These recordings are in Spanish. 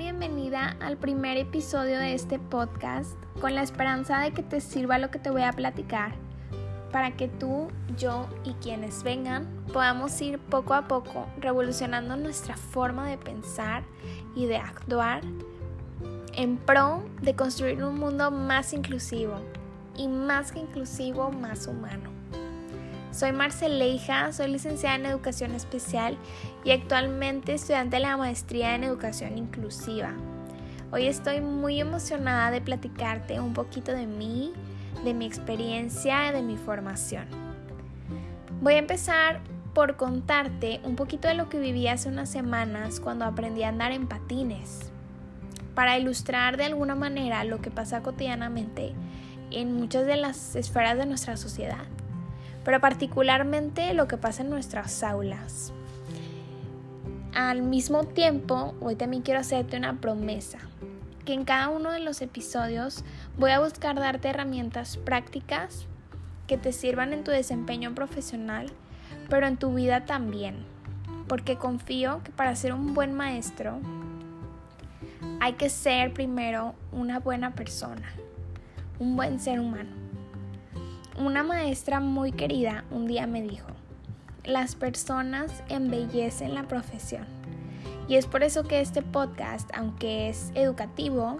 bienvenida al primer episodio de este podcast con la esperanza de que te sirva lo que te voy a platicar para que tú, yo y quienes vengan podamos ir poco a poco revolucionando nuestra forma de pensar y de actuar en pro de construir un mundo más inclusivo y más que inclusivo, más humano. Soy Marceleija, soy licenciada en Educación Especial y actualmente estudiante de la maestría en Educación Inclusiva. Hoy estoy muy emocionada de platicarte un poquito de mí, de mi experiencia, de mi formación. Voy a empezar por contarte un poquito de lo que viví hace unas semanas cuando aprendí a andar en patines, para ilustrar de alguna manera lo que pasa cotidianamente en muchas de las esferas de nuestra sociedad pero particularmente lo que pasa en nuestras aulas. Al mismo tiempo, hoy también quiero hacerte una promesa, que en cada uno de los episodios voy a buscar darte herramientas prácticas que te sirvan en tu desempeño profesional, pero en tu vida también, porque confío que para ser un buen maestro hay que ser primero una buena persona, un buen ser humano. Una maestra muy querida un día me dijo, las personas embellecen la profesión. Y es por eso que este podcast, aunque es educativo,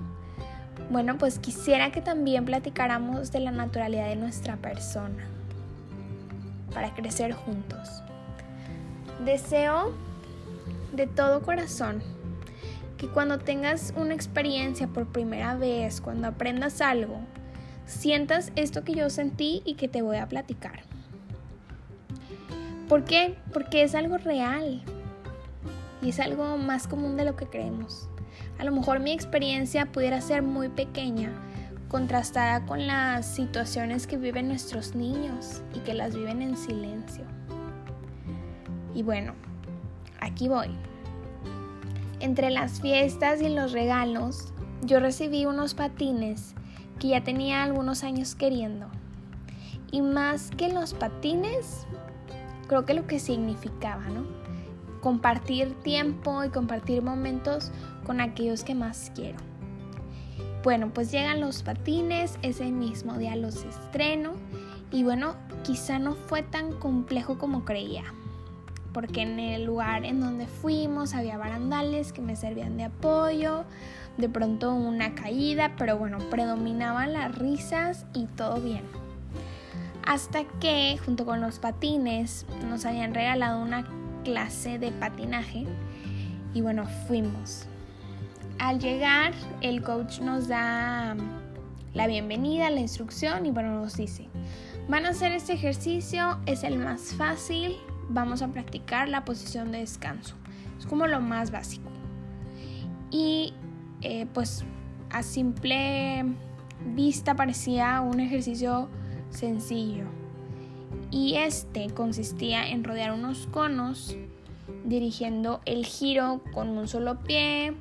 bueno, pues quisiera que también platicáramos de la naturalidad de nuestra persona para crecer juntos. Deseo de todo corazón que cuando tengas una experiencia por primera vez, cuando aprendas algo, sientas esto que yo sentí y que te voy a platicar. ¿Por qué? Porque es algo real y es algo más común de lo que creemos. A lo mejor mi experiencia pudiera ser muy pequeña, contrastada con las situaciones que viven nuestros niños y que las viven en silencio. Y bueno, aquí voy. Entre las fiestas y los regalos, yo recibí unos patines que ya tenía algunos años queriendo. Y más que los patines, creo que lo que significaba, ¿no? Compartir tiempo y compartir momentos con aquellos que más quiero. Bueno, pues llegan los patines, ese mismo día los estreno y bueno, quizá no fue tan complejo como creía, porque en el lugar en donde fuimos había barandales que me servían de apoyo, de pronto una caída, pero bueno, predominaban las risas y todo bien. Hasta que, junto con los patines, nos habían regalado una clase de patinaje y bueno, fuimos. Al llegar, el coach nos da la bienvenida, la instrucción y bueno, nos dice, van a hacer este ejercicio, es el más fácil, vamos a practicar la posición de descanso. Es como lo más básico. Y eh, pues a simple vista parecía un ejercicio sencillo. Y este consistía en rodear unos conos dirigiendo el giro con un solo pie.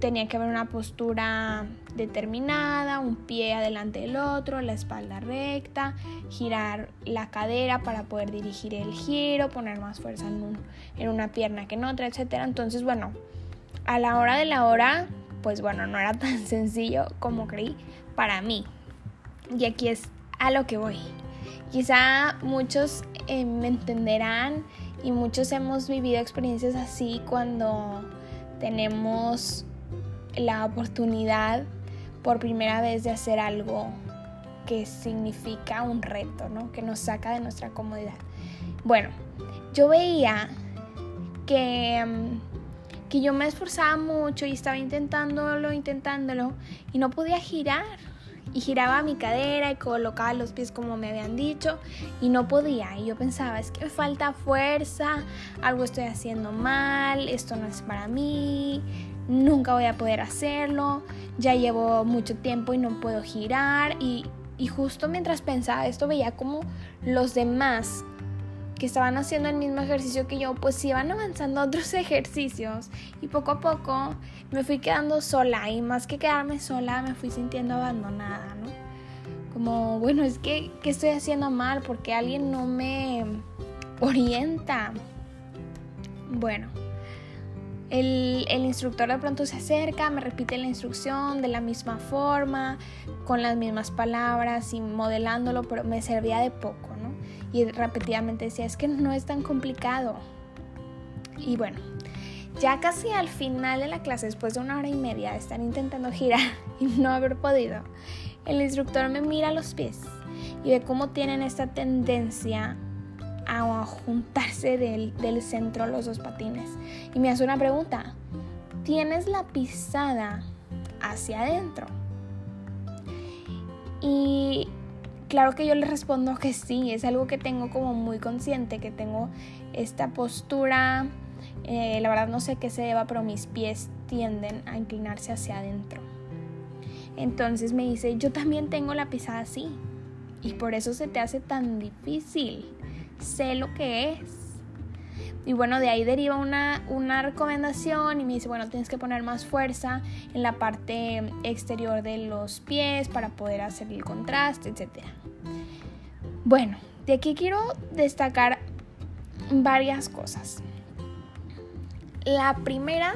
Tenía que haber una postura determinada, un pie adelante del otro, la espalda recta, girar la cadera para poder dirigir el giro, poner más fuerza en, una pierna que en otra, etc. Entonces, bueno, a la hora de la hora, pues bueno, no era tan sencillo como creí para mí. Y aquí es a lo que voy. Quizá muchos eh, me entenderán y muchos hemos vivido experiencias así cuando tenemos la oportunidad por primera vez de hacer algo que significa un reto, ¿no? Que nos saca de nuestra comodidad. Bueno, yo veía que mm, que yo me esforzaba mucho y estaba intentándolo, intentándolo y no podía girar. Y giraba mi cadera y colocaba los pies como me habían dicho y no podía. Y yo pensaba, es que falta fuerza, algo estoy haciendo mal, esto no es para mí, nunca voy a poder hacerlo, ya llevo mucho tiempo y no puedo girar. Y, y justo mientras pensaba esto veía como los demás que estaban haciendo el mismo ejercicio que yo, pues iban avanzando otros ejercicios y poco a poco me fui quedando sola y más que quedarme sola me fui sintiendo abandonada, ¿no? Como, bueno, es que, ¿qué estoy haciendo mal? Porque alguien no me orienta. Bueno, El, instructor de pronto se acerca, me repite la instrucción de la misma forma, con las mismas palabras y modelándolo, pero me servía de poco, ¿no? Y repetidamente decía, es que no es tan complicado. Y bueno, ya casi al final de la clase, después de una hora y media de estar intentando girar y no haber podido, el instructor me mira los pies y ve cómo tienen esta tendencia a juntarse del, del centro los dos patines. Y me hace una pregunta, ¿tienes la pisada hacia adentro? Y claro que yo le respondo que sí, es algo que tengo como muy consciente, que tengo esta postura, eh, la verdad no sé qué se deba, pero mis pies tienden a inclinarse hacia adentro. Entonces me dice, yo también tengo la pisada así. Y por eso se te hace tan difícil. Sé lo que es. Y bueno, de ahí deriva una, una recomendación y me dice, bueno, tienes que poner más fuerza en la parte exterior de los pies para poder hacer el contraste, etc. Bueno, de aquí quiero destacar varias cosas. La primera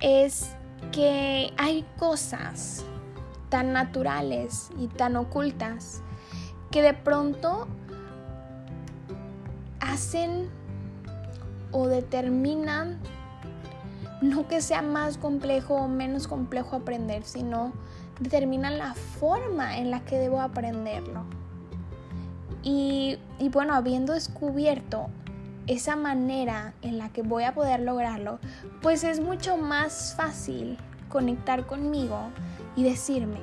es que hay cosas tan naturales y tan ocultas que de pronto o determinan no que sea más complejo o menos complejo aprender, sino determinan la forma en la que debo aprenderlo. Y, y bueno, habiendo descubierto esa manera en la que voy a poder lograrlo, pues es mucho más fácil conectar conmigo y decirme,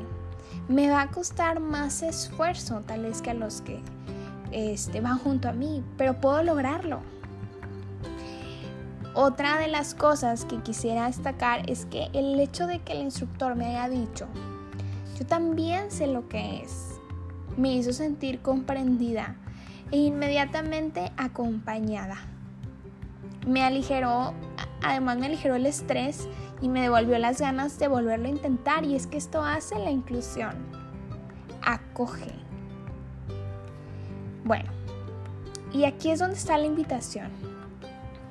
me va a costar más esfuerzo tal vez que a los que este, van junto a mí, pero puedo lograrlo. Otra de las cosas que quisiera destacar es que el hecho de que el instructor me haya dicho, yo también sé lo que es, me hizo sentir comprendida e inmediatamente acompañada. Me aligeró, además me aligeró el estrés y me devolvió las ganas de volverlo a intentar y es que esto hace la inclusión. Acoge. Bueno, y aquí es donde está la invitación.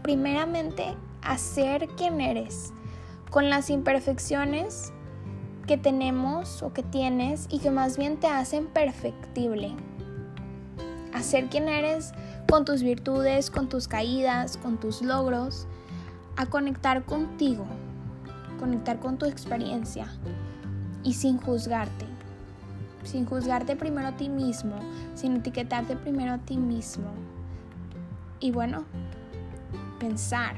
Primeramente, hacer quien eres, con las imperfecciones que tenemos o que tienes y que más bien te hacen perfectible. Hacer quien eres con tus virtudes, con tus caídas, con tus logros, a conectar contigo, conectar con tu experiencia y sin juzgarte. Sin juzgarte primero a ti mismo, sin etiquetarte primero a ti mismo. Y bueno, pensar,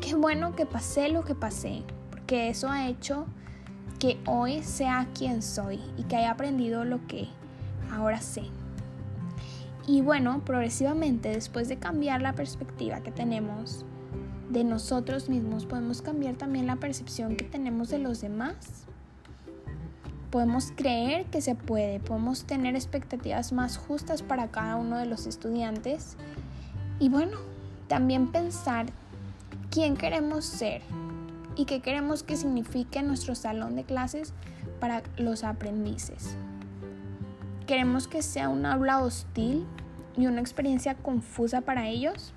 qué bueno que pasé lo que pasé, porque eso ha hecho que hoy sea quien soy y que haya aprendido lo que ahora sé. Y bueno, progresivamente, después de cambiar la perspectiva que tenemos de nosotros mismos, podemos cambiar también la percepción que tenemos de los demás. Podemos creer que se puede, podemos tener expectativas más justas para cada uno de los estudiantes. Y bueno, también pensar quién queremos ser y qué queremos que signifique nuestro salón de clases para los aprendices. Queremos que sea un aula hostil y una experiencia confusa para ellos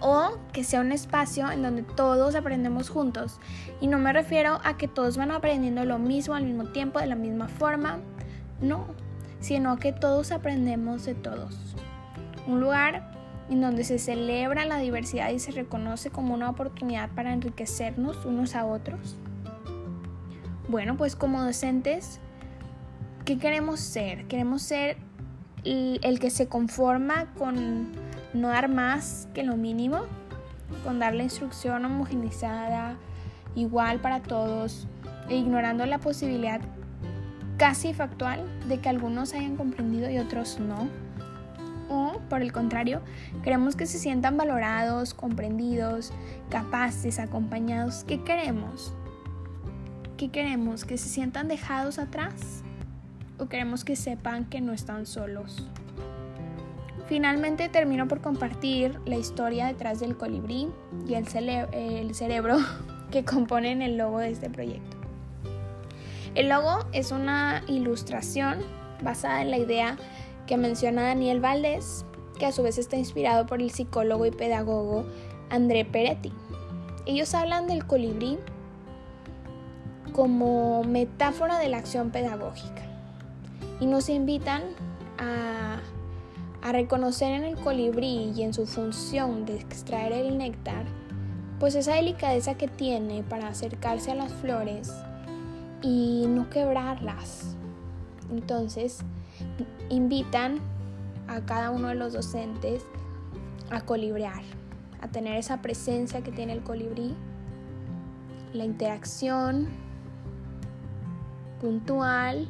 o que sea un espacio en donde todos aprendemos juntos. Y no me refiero a que todos van aprendiendo lo mismo al mismo tiempo, de la misma forma, no, sino que todos aprendemos de todos. Un lugar en donde se celebra la diversidad y se reconoce como una oportunidad para enriquecernos unos a otros. Bueno, pues como docentes, ¿qué queremos ser? Queremos ser el que se conforma con no dar más que lo mínimo, con dar la instrucción homogenizada, igual para todos, e ignorando la posibilidad casi factual de que algunos hayan comprendido y otros no. O, por el contrario, queremos que se sientan valorados, comprendidos, capaces, acompañados. ¿Qué queremos? ¿Qué queremos? ¿Que se sientan dejados atrás? ¿O queremos que sepan que no están solos? Finalmente termino por compartir la historia detrás del colibrí y el, cerebro que componen el logo de este proyecto. El logo es una ilustración basada en la idea que menciona Daniel Valdés, que a su vez está inspirado por el psicólogo y pedagogo André Peretti. Ellos hablan del colibrí como metáfora de la acción pedagógica y nos invitan a, a, reconocer en el colibrí y en su función de extraer el néctar, pues esa delicadeza que tiene para acercarse a las flores y no quebrarlas. Entonces, invitan a cada uno de los docentes a colibrear, a tener esa presencia que tiene el colibrí, la interacción puntual,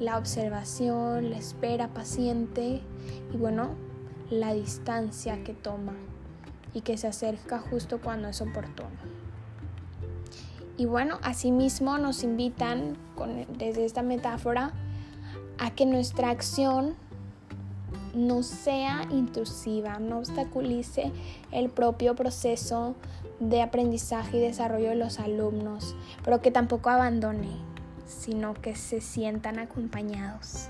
la observación, la espera paciente y bueno, la distancia que toma y que se acerca justo cuando es oportuno. Y bueno, asimismo nos invitan desde esta metáfora a que nuestra acción no sea intrusiva, no obstaculice el propio proceso de aprendizaje y desarrollo de los alumnos, pero que tampoco abandone, sino que se sientan acompañados.